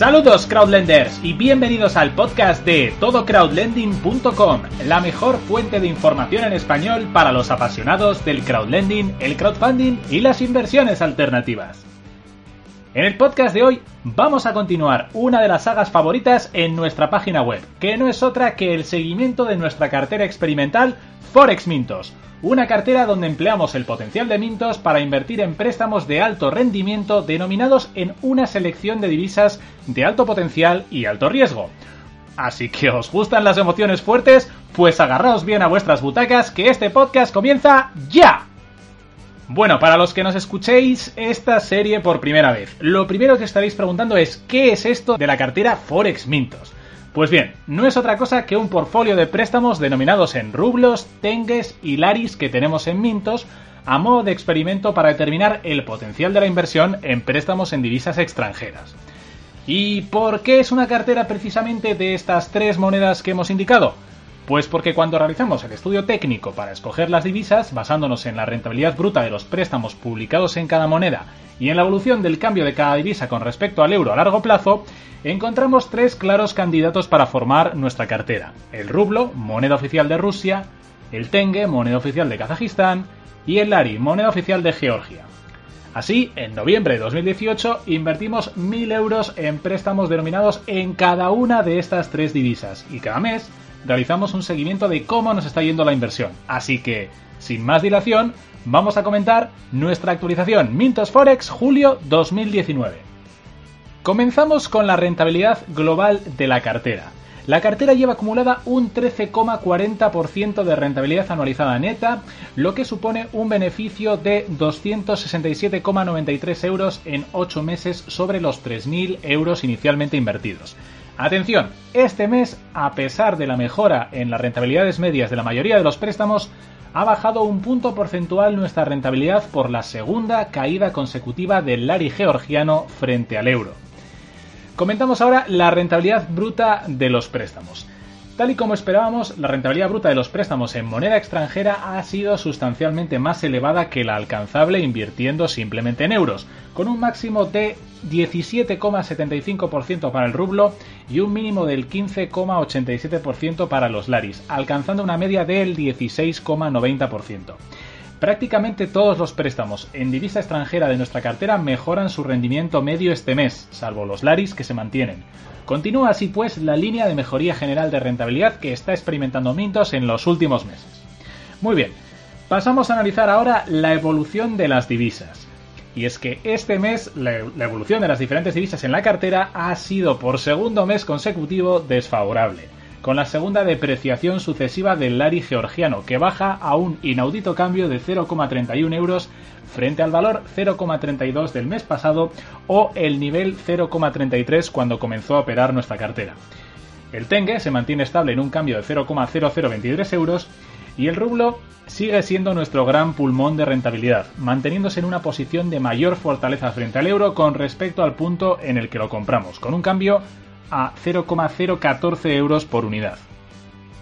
Saludos crowdlenders y bienvenidos al podcast de todocrowdlending.com, la mejor fuente de información en español para los apasionados del crowdlending, el crowdfunding y las inversiones alternativas. En el podcast de hoy vamos a continuar una de las sagas favoritas en nuestra página web, que no es otra que el seguimiento de nuestra cartera experimental Forex Mintos, una cartera donde empleamos el potencial de Mintos para invertir en préstamos de alto rendimiento denominados en una selección de divisas de alto potencial y alto riesgo. Así que os gustan las emociones fuertes, pues agarraos bien a vuestras butacas que este podcast comienza ya. Bueno, para los que nos escuchéis esta serie por primera vez, lo primero que estaréis preguntando es ¿qué es esto de la cartera Forex Mintos? Pues bien, no es otra cosa que un portfolio de préstamos denominados en rublos, tengues y laris que tenemos en Mintos a modo de experimento para determinar el potencial de la inversión en préstamos en divisas extranjeras. ¿Y por qué es una cartera precisamente de estas tres monedas que hemos indicado? Pues porque cuando realizamos el estudio técnico para escoger las divisas, basándonos en la rentabilidad bruta de los préstamos publicados en cada moneda y en la evolución del cambio de cada divisa con respecto al euro a largo plazo, encontramos tres claros candidatos para formar nuestra cartera. El rublo, moneda oficial de Rusia, el tenge, moneda oficial de Kazajistán, y el lari, moneda oficial de Georgia. Así, en noviembre de 2018 invertimos 1.000 euros en préstamos denominados en cada una de estas tres divisas y cada mes realizamos un seguimiento de cómo nos está yendo la inversión. Así que, sin más dilación, vamos a comentar nuestra actualización Mintos Forex julio 2019. Comenzamos con la rentabilidad global de la cartera. La cartera lleva acumulada un 13,40% de rentabilidad anualizada neta, lo que supone un beneficio de 267,93 euros en 8 meses sobre los 3.000 euros inicialmente invertidos. Atención, este mes, a pesar de la mejora en las rentabilidades medias de la mayoría de los préstamos, ha bajado un punto porcentual nuestra rentabilidad por la segunda caída consecutiva del lari georgiano frente al euro. Comentamos ahora la rentabilidad bruta de los préstamos. Tal y como esperábamos, la rentabilidad bruta de los préstamos en moneda extranjera ha sido sustancialmente más elevada que la alcanzable invirtiendo simplemente en euros, con un máximo de 17,75% para el rublo y un mínimo del 15,87% para los laris, alcanzando una media del 16,90%. Prácticamente todos los préstamos en divisa extranjera de nuestra cartera mejoran su rendimiento medio este mes, salvo los laris que se mantienen. Continúa así pues la línea de mejoría general de rentabilidad que está experimentando Mintos en los últimos meses. Muy bien, pasamos a analizar ahora la evolución de las divisas. Y es que este mes la, evolución de las diferentes divisas en la cartera ha sido por segundo mes consecutivo desfavorable, con la segunda depreciación sucesiva del lari georgiano, que baja a un inaudito cambio de 0,31 euros frente al valor 0,32 del mes pasado o el nivel 0,33 cuando comenzó a operar nuestra cartera. El Tengue se mantiene estable en un cambio de 0,0023 euros y el rublo sigue siendo nuestro gran pulmón de rentabilidad, manteniéndose en una posición de mayor fortaleza frente al euro con respecto al punto en el que lo compramos, con un cambio a 0,014 euros por unidad.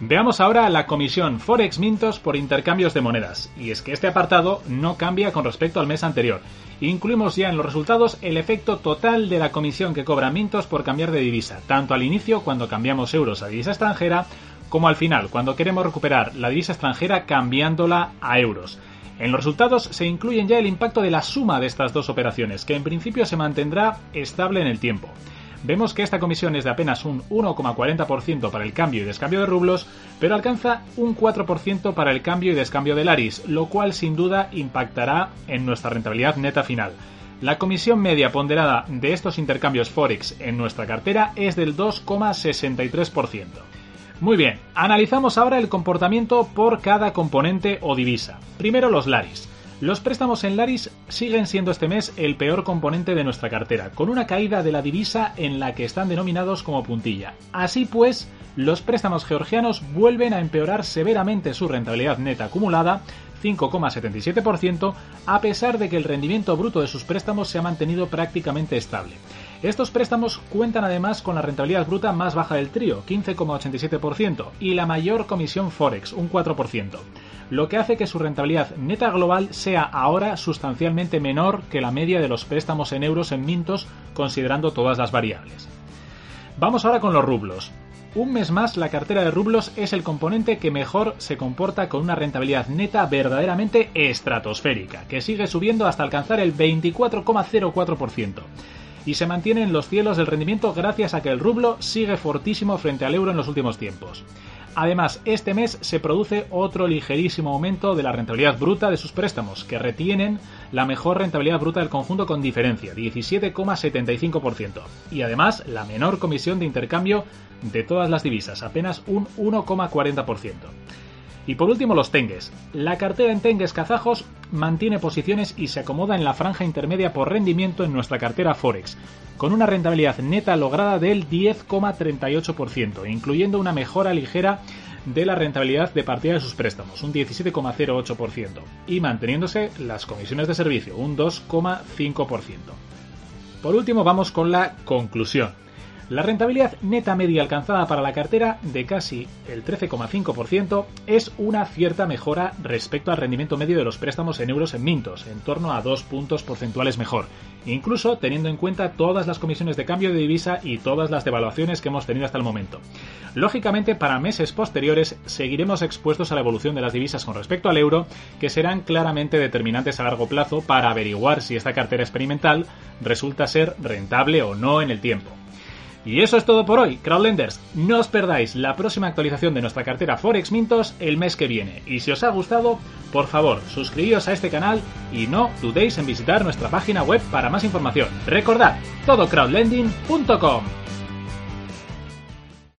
Veamos ahora la comisión Forex Mintos por intercambios de monedas. Y es que este apartado no cambia con respecto al mes anterior. Incluimos ya en los resultados el efecto total de la comisión que cobra Mintos por cambiar de divisa, tanto al inicio cuando cambiamos euros a divisa extranjera, como al final cuando queremos recuperar la divisa extranjera cambiándola a euros. En los resultados se incluyen ya el impacto de la suma de estas dos operaciones, que en principio se mantendrá estable en el tiempo vemos que esta comisión es de apenas un 1,40% para el cambio y descambio de rublos, pero alcanza un 4% para el cambio y descambio de laris, lo cual sin duda impactará en nuestra rentabilidad neta final. La comisión media ponderada de estos intercambios Forex en nuestra cartera es del 2,63%. Muy bien, analizamos ahora el comportamiento por cada componente o divisa. Primero los laris. Los préstamos en Laris siguen siendo este mes el peor componente de nuestra cartera, con una caída de la divisa en la que están denominados como puntilla. Así pues, los préstamos georgianos vuelven a empeorar severamente su rentabilidad neta acumulada, 5,77%, a pesar de que el rendimiento bruto de sus préstamos se ha mantenido prácticamente estable. Estos préstamos cuentan además con la rentabilidad bruta más baja del trío, 15,87%, y la mayor comisión Forex, un 4%, lo que hace que su rentabilidad neta global sea ahora sustancialmente menor que la media de los préstamos en euros en Mintos, considerando todas las variables. Vamos ahora con los rublos. Un mes más, la cartera de rublos es el componente que mejor se comporta con una rentabilidad neta verdaderamente estratosférica, que sigue subiendo hasta alcanzar el 24,04%. Y se mantiene en los cielos del rendimiento gracias a que el rublo sigue fortísimo frente al euro en los últimos tiempos. Además, este mes se produce otro ligerísimo aumento de la rentabilidad bruta de sus préstamos, que retienen la mejor rentabilidad bruta del conjunto con diferencia, 17,75%. Y además, la menor comisión de intercambio de todas las divisas, apenas un 1,40%. Y por último, los tengues. La cartera en tengues kazajos mantiene posiciones y se acomoda en la franja intermedia por rendimiento en nuestra cartera Forex, con una rentabilidad neta lograda del 10,38%, incluyendo una mejora ligera de la rentabilidad de partida de sus préstamos, un 17,08%, y manteniéndose las comisiones de servicio, un 2,5%. Por último, vamos con la conclusión. La rentabilidad neta media alcanzada para la cartera de casi el 13,5% es una cierta mejora respecto al rendimiento medio de los préstamos en euros en Mintos, en torno a dos puntos porcentuales mejor, incluso teniendo en cuenta todas las comisiones de cambio de divisa y todas las devaluaciones que hemos tenido hasta el momento. Lógicamente, para meses posteriores seguiremos expuestos a la evolución de las divisas con respecto al euro, que serán claramente determinantes a largo plazo para averiguar si esta cartera experimental resulta ser rentable o no en el tiempo. Y eso es todo por hoy, Crowdlenders. No os perdáis la próxima actualización de nuestra cartera Forex Mintos el mes que viene. Y si os ha gustado, por favor, suscribíos a este canal y no dudéis en visitar nuestra página web para más información. Recordad, todocrowdlending.com.